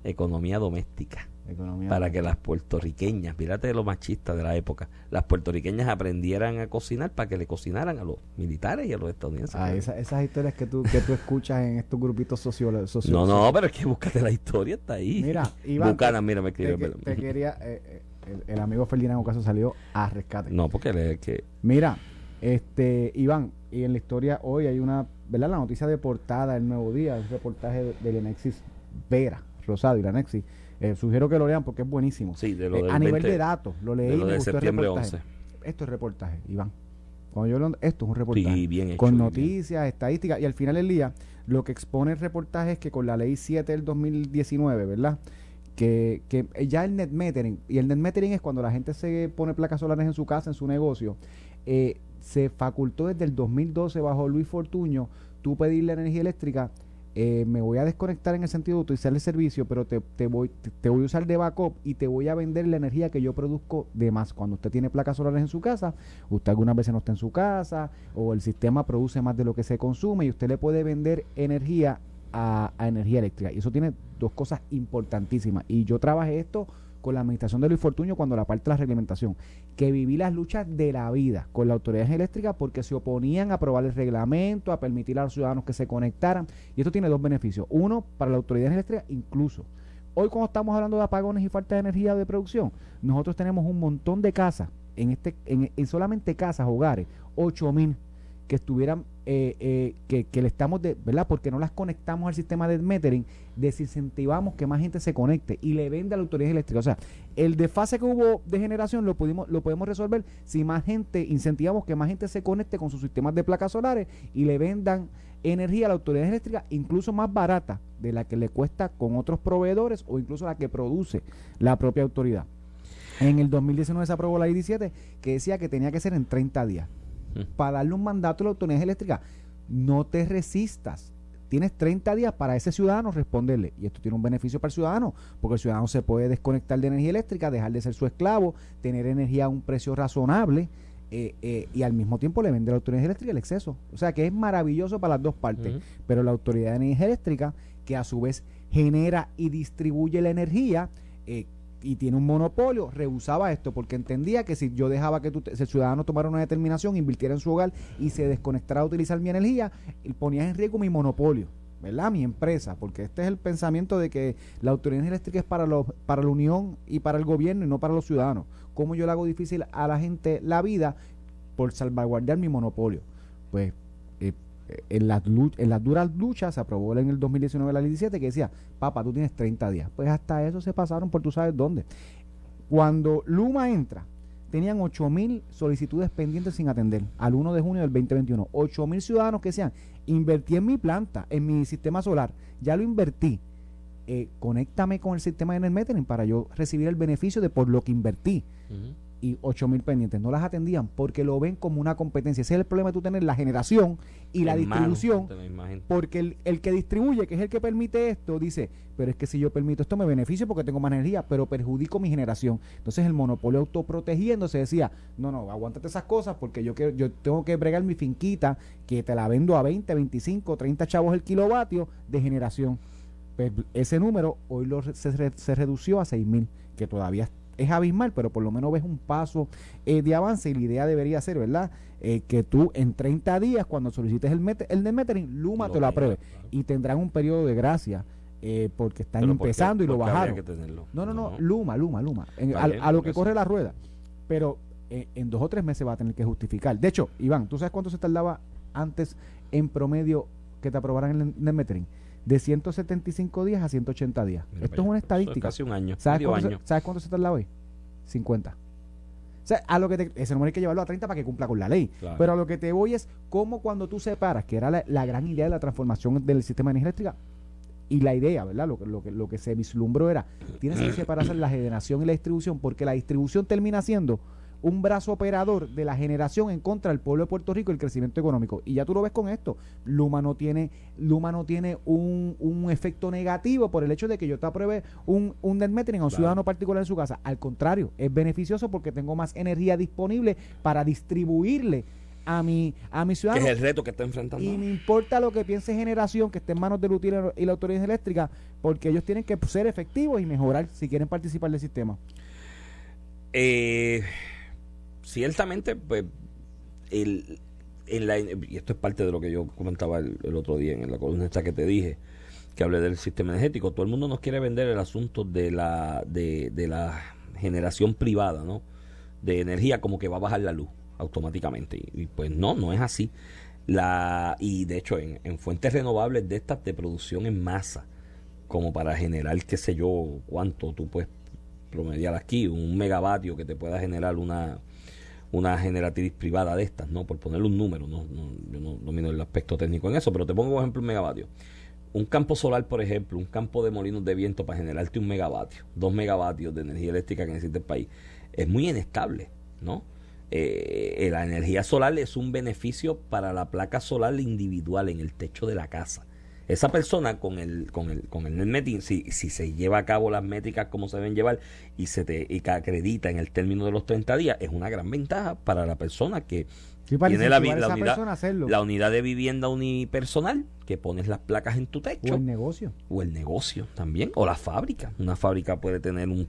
Economía doméstica. Economía. Para que las puertorriqueñas, mírate lo machista de la época, las puertorriqueñas aprendieran a cocinar para que le cocinaran a los militares y a los estadounidenses. Ah, esa- esas historias que tú, que tú escuchas en estos grupitos sociológicos. no, no, pero es que búscate la historia, está ahí. Mira, Iván, Buchanan, mira, me escribió. te quería, eh, eh, el, el amigo Ferdinand Ocaso salió a rescate. No, porque le, que Mira, este, Iván, y en la historia hoy hay una, ¿verdad? La noticia de portada del Nuevo Día, un reportaje de- del Enexis Vera, Rosado y la Enexis. Eh, sugiero que lo lean porque es buenísimo. sí, de lo Eh, a nivel 20 de datos, lo leí de lo me gustó el septiembre reportaje. 11. Esto es reportaje, Iván. Cuando yo esto es un reportaje. Sí, bien hecho, con bien. noticias, estadísticas, y al final del día, lo que expone el reportaje es que con la ley 7 del 2019, ¿verdad? Que, que ya el net metering, y el net metering es cuando la gente se pone placas solares en su casa, en su negocio, eh, se facultó desde el 2012 bajo Luis Fortuño, tú pedirle energía eléctrica, eh, me voy a desconectar en el sentido de utilizar el servicio, pero te, te voy, te, te voy a usar de backup y te voy a vender la energía que yo produzco de más. Cuando usted tiene placas solares en su casa, usted algunas veces no está en su casa o el sistema produce más de lo que se consume y usted le puede vender energía a, a energía eléctrica. Y eso tiene dos cosas importantísimas. Y yo trabajé esto con la administración de Luis Fortuño cuando la parte de la reglamentación, que viví las luchas de la vida con la autoridad eléctrica porque se oponían a aprobar el reglamento, a permitir a los ciudadanos que se conectaran. Y esto tiene dos beneficios. Uno, para la autoridad eléctrica incluso. Hoy cuando estamos hablando de apagones y falta de energía de producción, nosotros tenemos un montón de casas, en, este, en, en solamente casas, hogares, 8 mil que estuvieran, eh, eh, que, le estamos, de, ¿verdad? Porque no las conectamos al sistema de metering, desincentivamos que más gente se conecte y le venda a la autoridad eléctrica. O sea, el desfase que hubo de generación lo, pudimos, lo podemos resolver si más gente, incentivamos que más gente se conecte con sus sistemas de placas solares y le vendan energía a la autoridad eléctrica incluso más barata de la que le cuesta con otros proveedores o incluso la que produce la propia autoridad. En el 2019 se aprobó la ley 17 que decía que tenía que ser en 30 días. Mm. Para darle un mandato a la autoridad eléctrica, no te resistas. Tienes 30 días para ese ciudadano responderle. Y esto tiene un beneficio para el ciudadano, porque el ciudadano se puede desconectar de energía eléctrica, dejar de ser su esclavo, tener energía a un precio razonable eh, eh, y al mismo tiempo le vende a la autoridad eléctrica el exceso. O sea que es maravilloso para las dos partes. Pero la autoridad de energía eléctrica, que a su vez genera y distribuye la energía, eh, y tiene un monopolio, rehusaba esto porque entendía que si yo dejaba que te- si el ciudadano tomara una determinación, invirtiera en su hogar y se desconectara a utilizar mi energía, ponía en riesgo mi monopolio, ¿verdad? Mi empresa, porque este es el pensamiento de que la autoridad eléctrica es para, los, para la Unión y para el gobierno y no para los ciudadanos. ¿Cómo yo le hago difícil a la gente la vida por salvaguardar mi monopolio? Pues en las, en las duras luchas se aprobó en el 2019 la ley 17 que decía, papá, tú tienes 30 días. Pues hasta eso se pasaron por tú sabes dónde. Cuando Luma entra, tenían 8 mil solicitudes pendientes sin atender al 1 de junio del 2021. 8 mil ciudadanos que decían, invertí en mi planta, en mi sistema solar, ya lo invertí. Eh, conéctame con el sistema de Metering para yo recibir el beneficio de por lo que invertí. Y 8 mil pendientes. No las atendían porque lo ven como una competencia. Ese es el problema de tú tener la generación y la distribución. Porque el, el que distribuye, que es el que permite esto, dice, pero es que si yo permito esto me beneficio porque tengo más energía, pero perjudico mi generación. Entonces el monopolio autoprotegiéndose decía, no, no, aguántate esas cosas porque yo quiero, yo tengo que bregar mi finquita que te la vendo a 20, 25, 30 chavos el kilovatio de generación. Pues ese número hoy lo se, se redució a 6 mil, que todavía es abismal, pero por lo menos ves un paso eh, de avance y la idea debería ser, ¿verdad? Eh, que tú en 30 días, cuando solicites el, met el metering, Luma Lo te lo apruebe claro. y tendrán un periodo de gracia eh, porque están Pero ¿por qué- empezando y lo bajaron. que tenerlo? No, no, no, Luma, Luma, Luma. En- a, bien, a lo que corre la rueda. Pero en dos o tres meses va a tener que justificar. De hecho, Iván, ¿tú sabes cuánto se tardaba antes en promedio que te aprobaran el metering? De 175 días a 180 días. Mira Esto es una estadística. casi un año, ¿Sabes cuánto, año. se, ¿Sabes cuánto se tarda hoy? 50. O sea, a lo que te- ese número hay que llevarlo a 30 para que cumpla con la ley. Claro. Pero a lo que te voy es cómo cuando tú separas, que era la, la gran idea de la transformación del sistema de energía eléctrica, y la idea, ¿verdad? Lo, que- lo, lo que se vislumbró era, tienes que separar la generación y la distribución, porque la distribución termina siendo un brazo operador de la generación en contra del pueblo de Puerto Rico y el crecimiento económico. Y ya tú lo ves con esto. Luma no tiene, Luma no tiene un, un efecto negativo por el hecho de que yo te apruebe un, un net metering a un ciudadano particular en su casa. Al contrario, es beneficioso porque tengo más energía disponible para distribuirle a mi, a mi ciudadano. Que es el reto que está enfrentando. Y me importa lo que piense generación que esté en manos del UTIL y la autoridad eléctrica, porque ellos tienen que ser efectivos y mejorar si quieren participar del sistema. Eh, ciertamente, pues, el, en la, y esto es parte de lo que yo comentaba el, otro día en la columna esta que te dije, que hablé del sistema energético. Todo el mundo nos quiere vender el asunto de la, de, de la generación privada, ¿no? De energía como que va a bajar la luz automáticamente. Y, pues no, no es así. La, y de hecho, en, en, fuentes renovables de estas de producción en masa, como para generar, qué sé yo, cuánto tú puedes promediar aquí, un megavatio que te pueda generar una, una generatriz privada de estas, ¿no? Por ponerle un número, no, no, yo no domino el aspecto técnico en eso, pero te pongo por ejemplo un megavatio. Un campo solar, por ejemplo, un campo de molinos de viento para generarte un megavatio, dos megavatios de energía eléctrica que necesita el país, es muy inestable, ¿no? Eh, eh, la energía solar es un beneficio para la placa solar individual en el techo de la casa. Esa persona con el, con el, con el net si, si se lleva a cabo las métricas como se deben llevar y se te y acredita en el término de los 30 días, es una gran ventaja para la persona que tiene la, la, unidad, la unidad de vivienda unipersonal, que pones las placas en tu techo. O el negocio. O el negocio también. O la fábrica. Una fábrica puede tener un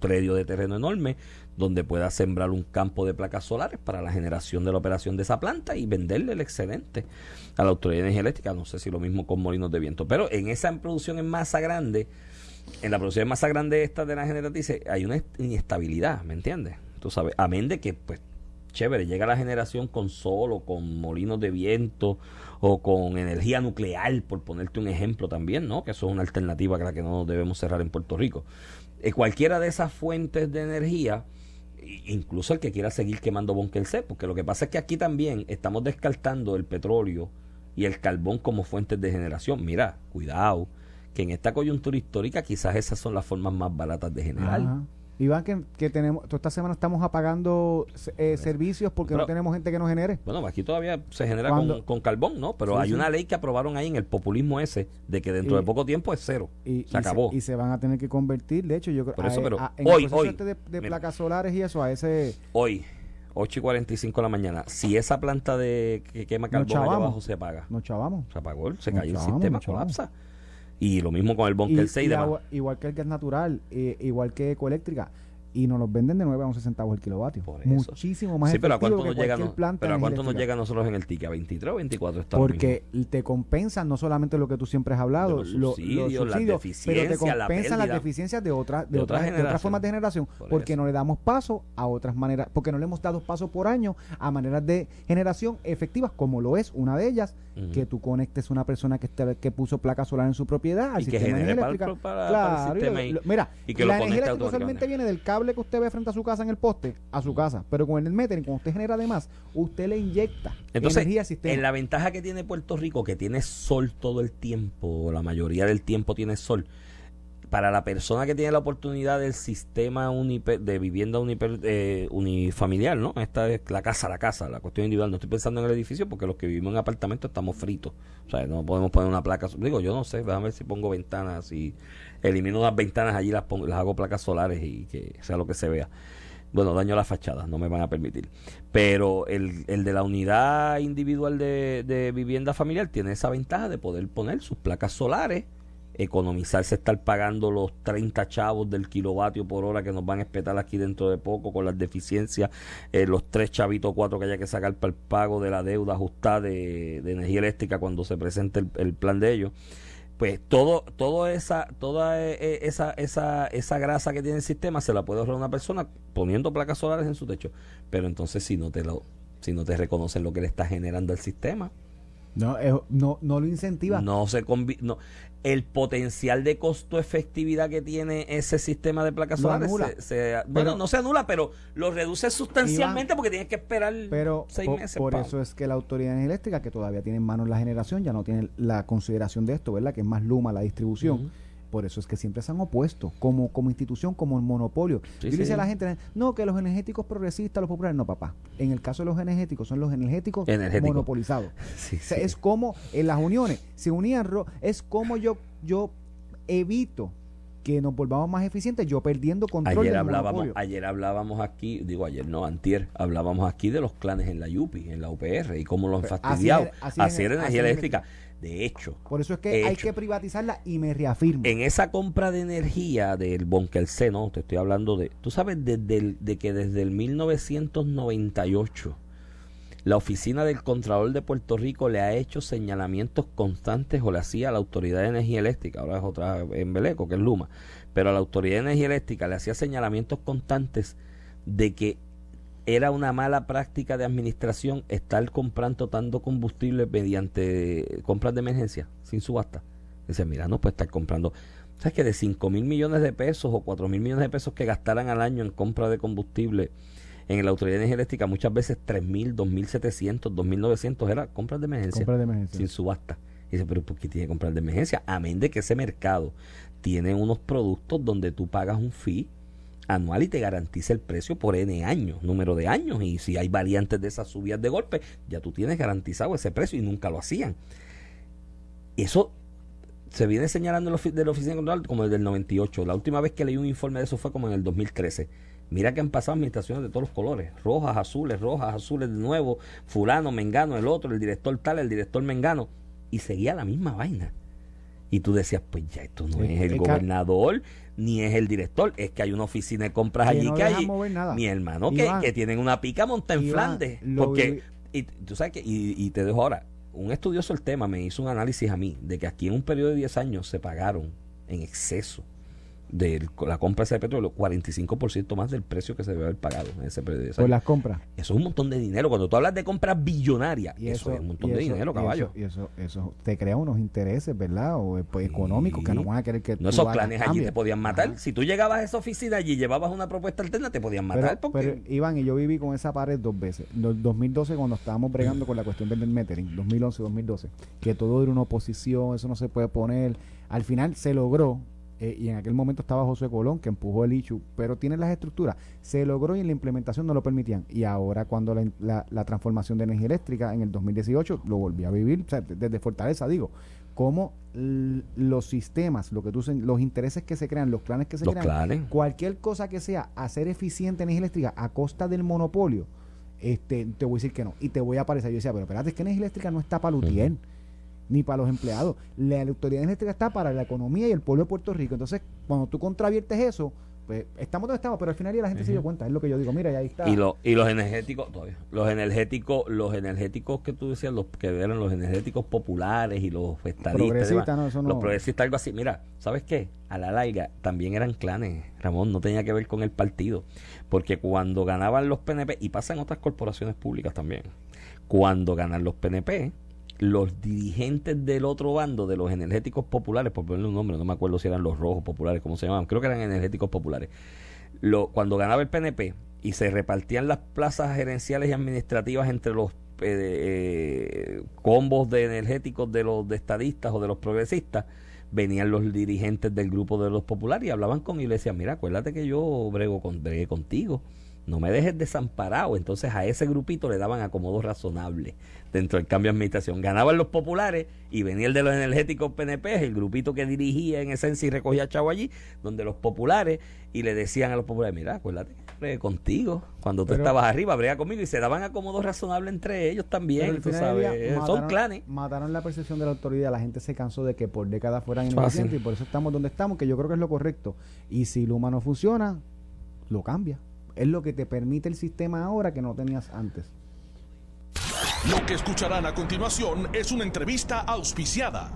predio de terreno enorme donde pueda sembrar un campo de placas solares para la generación de la operación de esa planta y venderle el excedente a la Autoridad de Energía Eléctrica. No sé si lo mismo con molinos de viento. Pero en esa producción en masa grande, en la producción en masa grande esta de la generatriz, hay una inestabilidad, ¿me entiendes? Tú sabes, amén de que, pues, chévere, llega la generación con sol o con molinos de viento o con energía nuclear, por ponerte un ejemplo también, ¿no? Que eso es una alternativa que la que no debemos cerrar en Puerto Rico. Eh, cualquiera de esas fuentes de energía, incluso el que quiera seguir quemando C, porque lo que pasa es que aquí también estamos descartando el petróleo y el carbón como fuentes de generación. Mira, cuidado, que en esta coyuntura histórica quizás esas son las formas más baratas de generar. Iván, que, que tenemos, toda esta semana estamos apagando eh, servicios porque no tenemos gente que nos genere. Bueno, aquí todavía se genera con, carbón, ¿no? Pero hay una ley que aprobaron ahí en el populismo ese de que dentro de poco tiempo es cero. Y, se acabó. y se van a tener que convertir, de hecho, yo creo en hoy, hoy, este de, de placas solares y eso, a ese. Hoy. 8 y 45 de la mañana. Si esa planta de que quema carbón allá abajo se apaga. Nos chavamos. Se apagó, se cayó el sistema, colapsa. Y lo mismo con el Bunker 6 Igual que el gas natural, eh, igual que Ecoeléctrica y nos los venden de 9 a 11 centavos el kilovatio. Muchísimo más sí, pero ¿a cuánto nos llega, pero ¿a cuánto nos llega a nosotros en el ticket? ¿A 23 o 24 está Porque te compensan no solamente lo que tú siempre has hablado, los subsidios, pero te compensan las deficiencias de, otra, de, otras, otras formas de generación, porque no le damos paso a otras maneras, porque no le hemos dado paso por año a maneras de generación efectivas, como lo es una de ellas, que tú conectes una persona que, que puso placa solar en su propiedad al y sistema que eléctrica. Para, claro, mira, y que la energía eléctrica solamente viene del cable que usted ve frente a su casa en el poste, a su casa. Pero con el metering, cuando usted genera además, usted le inyecta energía al sistema. En la ventaja que tiene Puerto Rico, que tiene sol todo el tiempo, la mayoría del tiempo tiene sol, para la persona que tiene la oportunidad del sistema de vivienda eh, unifamiliar, ¿no? Esta es la casa, la casa, la cuestión individual. No estoy pensando en el edificio porque los que vivimos en apartamentos estamos fritos. O sea, no podemos poner una placa. Digo, yo no sé, déjame ver si pongo ventanas y elimino las ventanas allí, las, pongo, las hago placas solares y que sea lo que se vea. Bueno, daño a la fachada, no me van a permitir. Pero el, el de la unidad individual de, de vivienda familiar tiene esa ventaja de poder poner sus placas solares economizarse estar pagando los 30 chavos del kilovatio por hora que nos van a espetar aquí dentro de poco con las deficiencias, eh, los tres chavitos cuatro que haya que sacar para el pago de la deuda ajustada de, energía eléctrica cuando se presente el, plan de ellos. Pues todo, todo esa, toda eh, eh, esa, esa, esa grasa que tiene el sistema se la puede ahorrar una persona poniendo placas solares en su techo. Pero entonces si no te lo, si no te reconocen lo que le está generando el sistema, no, no, no lo incentiva. No se no, el potencial de costo-efectividad que tiene ese sistema de placas solares se, bueno, no se anula, pero lo reduce sustancialmente porque tienes que esperar seis meses. Por eso es que la autoridad eléctrica, que todavía tiene en manos la generación, ya no tiene la consideración de esto, ¿verdad? Que es más Luma la distribución Por eso es que siempre se han opuesto, como, como institución, como monopolio. Sí, y le dice sí. a la gente, no, que los energéticos progresistas, los populares, no, papá. En el caso de los energéticos, son los energéticos monopolizados. Sí, O sea, sí. es como en las uniones se unían, es como yo, yo evito que nos volvamos más eficientes, yo perdiendo control Ayer del hablábamos, monopolio. ayer hablábamos aquí, digo ayer no, antier, hablábamos aquí de los clanes en la UPI, en la UPR y cómo los han así fastidiado hacer energía eléctrica. De hecho, Por eso es que hay hecho. que privatizarla y me reafirmo. en esa compra de energía del Bonquelce, no, te estoy hablando de, tú sabes desde el- de que desde el 1998 la oficina del Contralor de Puerto Rico le ha hecho señalamientos constantes o le hacía a la Autoridad de Energía Eléctrica, ahora es otra en Beleco, que es Luma, pero a la Autoridad de Energía Eléctrica le hacía señalamientos constantes de que era una mala práctica de administración estar comprando tanto combustible mediante compras de emergencia, sin subasta. Dice, mira, no puede estar comprando. ¿Sabes que de 5 mil millones de pesos o 4 mil millones de pesos que gastaran al año en compra de combustible en la Autoridad Eléctrica, muchas veces 3 mil, 2 mil 700, 2 mil 900 era compras de emergencia Compra de emergencia. sin subasta. Y dice, pero ¿por qué tiene que comprar de emergencia? Amén de que ese mercado tiene unos productos donde tú pagas un fee anual y te garantiza el precio por N años, número de años. Y si hay variantes de esas subidas de golpe, ya tú tienes garantizado ese precio y nunca lo hacían. Eso se viene señalando de la Oficina Control como desde el 98. La última vez que leí un informe de eso fue como en el 2013. Mira que han pasado administraciones de todos los colores, rojas, azules, rojas, azules de nuevo, fulano, mengano, el otro, el director tal, el director mengano, y seguía la misma vaina. Y tú decías, pues ya esto no es el gobernador, ni es el director, es que hay una oficina de compras Que allí no que hay, mi hermano, que, Iván, que tienen una pica monta en Flandes, porque vi- y tú sabes que, y, y te dejo ahora, un estudioso del tema me hizo un análisis a mí de que aquí en un periodo de 10 años se pagaron en exceso de la compra de petróleo 45% más del precio que se debe haber pagado en ese periodo de 10 Por las compras. Eso es un montón de dinero. Cuando tú hablas de compras billonarias, Y eso, es un montón de eso- dinero, y caballo. eso- Y eso, eso, te crea unos intereses, ¿verdad? O eh, pues, Sí. económicos que no van a querer que No, tú esos planes allí te podían matar. Ajá. Si tú llegabas a esa oficina allí y llevabas una propuesta alterna, te podían matar. Pero, porque pero, Iván, y yo viví con esa pared dos veces. En el 2012, cuando estábamos bregando con la cuestión del metering, 2011-2012, que todo era una oposición, eso no se puede poner. Al final se logró, eh, y en aquel momento estaba José Colón, que empujó el issue, pero tiene las estructuras. Se logró y en la implementación no lo permitían. Y ahora, cuando la, la- la transformación de energía eléctrica en el 2018, lo volví a vivir, o sea, desde Fortaleza, digo, cómo los sistemas, lo que tú, los intereses que se crean, los planes que se los crean, cualquier cosa que sea hacer eficiente energía eléctrica a costa del monopolio, este, te voy a decir que no. Y te voy a aparecer. Yo decía, pero espérate, es que energía eléctrica no está para Lutier, ni para los empleados. La autoridad eléctrica está para la economía y el pueblo de Puerto Rico. Entonces, cuando tú contraviertes eso, pues estamos donde estamos, pero al final ya la gente se dio cuenta. Es lo que yo digo, mira, y ahí está. Y, lo- y los energéticos, todavía, los energéticos, los energéticos que tú decías, los que eran los energéticos populares y los estadistas, Progresistas, no, eso los no. progresistas, algo así. Mira, ¿sabes qué? A la larga también eran clanes, Ramón, no tenía que ver con el partido. Porque cuando ganaban los PNP, y pasa en otras corporaciones públicas también, cuando ganan los PNP, los dirigentes del otro bando, de los energéticos populares, por ponerle un nombre, no me acuerdo si eran los rojos populares, ¿cómo se llamaban? Creo que eran energéticos populares. Lo, cuando ganaba el PNP y se repartían las plazas gerenciales y administrativas entre los eh, eh, combos de energéticos de los estadistas o de los progresistas, venían los dirigentes del grupo de los populares y hablaban con y le decían, mira, acuérdate que yo brego con, bregué contigo, no me dejes desamparado. Entonces a ese grupito le daban acomodo razonable dentro del cambio de administración. Ganaban los populares y venía el de los energéticos PNP, el grupito que dirigía en esencia y recogía chavo allí, donde los populares y le decían a los populares, mira, acuérdate contigo. Cuando tú Pero- estabas arriba, brega conmigo y se daban acomodo razonable entre ellos también, tú sabes. día Son clanes. Mataron la percepción de la autoridad. La gente se cansó de que por décadas fueran ineficientes y por eso estamos donde estamos, que yo creo que es lo correcto. Y si Luma no funciona, lo cambia. Es lo que te permite el sistema ahora que no tenías antes. Lo que escucharán a continuación es una entrevista auspiciada.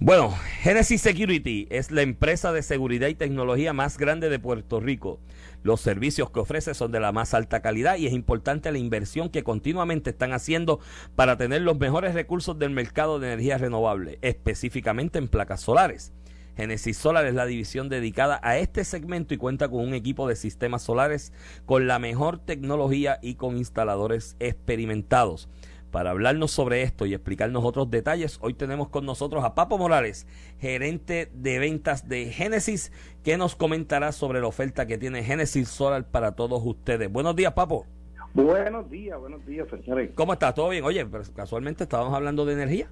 Bueno, Genesis Security es la empresa de seguridad y tecnología más grande de Puerto Rico. Los servicios que ofrece son de la más alta calidad y es importante la inversión que continuamente están haciendo para tener los mejores recursos del mercado de energía renovable, específicamente en placas solares. Genesis Solar es la división dedicada a este segmento y cuenta con un equipo de sistemas solares con la mejor tecnología y con instaladores experimentados. Para hablarnos sobre esto y explicarnos otros detalles, hoy tenemos con nosotros a Papo Morales, gerente de ventas de Génesis, que nos comentará sobre la oferta que tiene Génesis Solar para todos ustedes. Buenos días, Papo. Buenos días, buenos días, señores. ¿Cómo estás? ¿Todo bien? Oye, pero casualmente estábamos hablando de energía.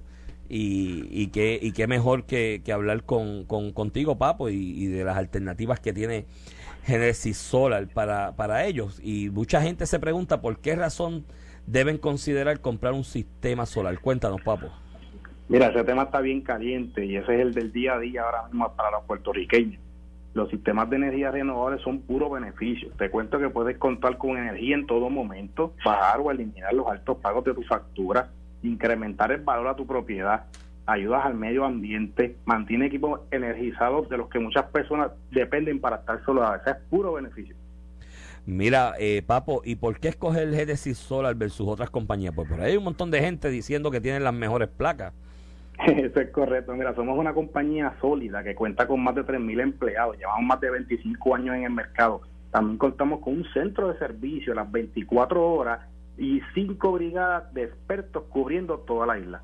Y, y, qué, y qué mejor que, que hablar con, con, contigo, Papo, y, de las alternativas que tiene Genesis Solar para, para ellos. Y mucha gente se pregunta por qué razón deben considerar comprar un sistema solar. Cuéntanos, Papo. Mira, ese tema está bien caliente y ese es el del día a día ahora mismo para los puertorriqueños. Los sistemas de energía renovables son puro beneficio. Te cuento que puedes contar con energía en todo momento, bajar o eliminar los altos pagos de tu factura, incrementar el valor a tu propiedad, ayudas al medio ambiente, mantiene equipos energizados de los que muchas personas dependen para estar solos. Ese es puro beneficio. Mira, eh, Papo, ¿y por qué escoger el Genesis Solar versus otras compañías? Pues por ahí hay un montón de gente diciendo que tienen las mejores placas. Eso es correcto. Mira, somos una compañía sólida que cuenta con más de 3.000 empleados. Llevamos más de 25 años en el mercado. También contamos con un centro de servicio las 24 horas y cinco brigadas de expertos cubriendo toda la isla.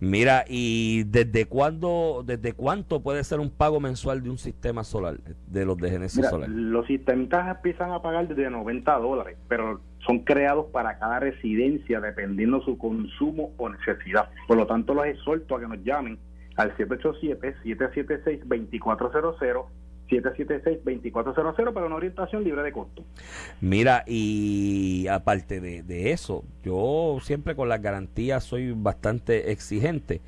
Mira, ¿y desde cuándo, desde cuánto puede ser un pago mensual de un sistema solar, de los de Genesis Mira, Solar? Los sistemitas empiezan a pagar desde 90 dólares, pero son creados para cada residencia dependiendo su consumo o necesidad. Por lo tanto, los exhorto a que nos llamen al 787-776-2400 776-2400 para una orientación libre de costo. Mira, y aparte de, de, eso, yo siempre con las garantías soy bastante exigente.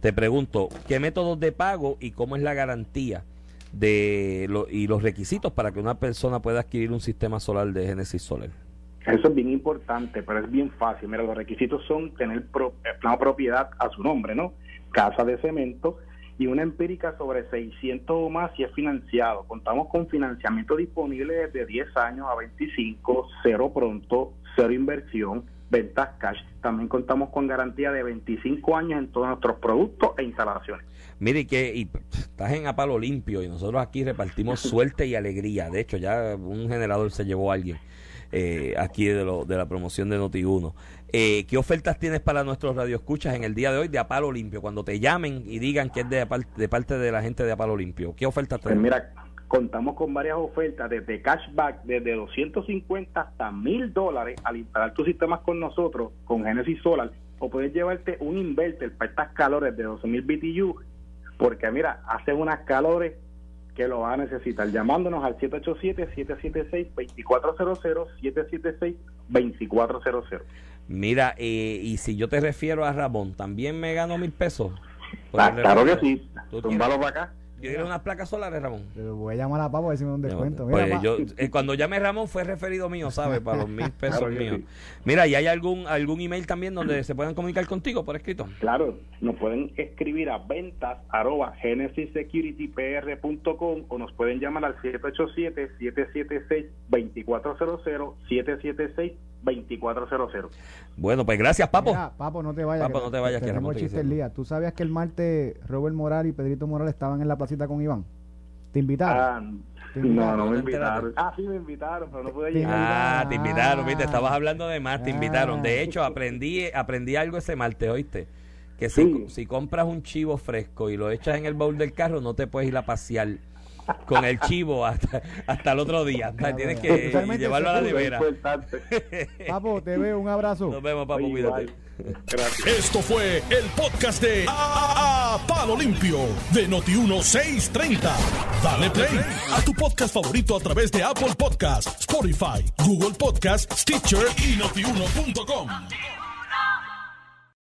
Te pregunto, ¿qué métodos de pago y cómo es la garantía de lo, y los requisitos para que una persona pueda adquirir un sistema solar de Genesis Solar? Eso es bien importante, pero es bien fácil. Mira, los requisitos son tener pro, una propiedad a su nombre, ¿no? Casa de cemento, y una empírica sobre 600 o más si es financiado. Contamos con financiamiento disponible desde 10 años a 25, cero pronto, cero inversión, ventas cash. También contamos con garantía de 25 años en todos nuestros productos e instalaciones. Mire que y, estás en a palo limpio y nosotros aquí repartimos suerte y alegría. De hecho, ya un generador se llevó a alguien. Eh, aquí de, lo, de la promoción de Noti1. Eh, ¿Qué ofertas tienes para nuestros radioescuchas en el día de hoy de Apalo Limpio? Cuando te llamen y digan que es de, de parte de la gente de Apalo Limpio, ¿qué ofertas pues mira, contamos con varias ofertas, desde cashback, desde 250 hasta 1000 dólares al instalar tus sistemas con nosotros, con Genesis Solar, o puedes llevarte un inverter para estas calores de 12000 BTU, porque mira, hace unas calores que lo va a necesitar. Llamándonos al 787-776-2400, 776-2400. Mira, eh, y si yo te refiero a Ramón, ¿también me gano mil pesos? Ah, claro que sí. Túmbalo para acá. Yo quiero unas placas solares, Ramón. Pero voy a llamar a Papo a ver si me da un descuento. Mira, pues yo, eh, cuando llame Ramón fue referido mío, ¿sabes? Para los mil pesos claro míos. Sí. Mira, ¿y hay algún algún email también donde se puedan comunicar contigo por escrito? Claro, nos pueden escribir a ventas arroba genesissecuritypr.com o nos pueden llamar al 787-776-2400, 776-2400. Bueno, pues gracias, Papo. Mira, Papo, no te vayas. Papo, no te vayas. Que chiste el día. ¿Tú sabías que el martes Robert Morales y Pedrito Morales estaban en la placita con Iván? ¿Te invitaron? Ah, ¿Te invitaron? No, no me invitaron. Ah, sí me invitaron, pero no pude llegar. Ah, te invitaron, viste, estabas hablando de más, te invitaron. De hecho, aprendí aprendí algo ese martes, ¿oíste? Que si, sí. si compras un chivo fresco y lo echas en el baúl del carro, no te puedes ir a pasear con el chivo hasta, hasta el otro día. Claro, Tienes que llevarlo a la nevera. Papo, te veo, un abrazo. Nos vemos, Papo, cuídate. Gracias. Esto fue el podcast de a, a, Palo Limpio de Noti1630. Dale play a tu podcast favorito a través de Apple Podcasts, Spotify, Google Podcasts, Stitcher y notiuno.com.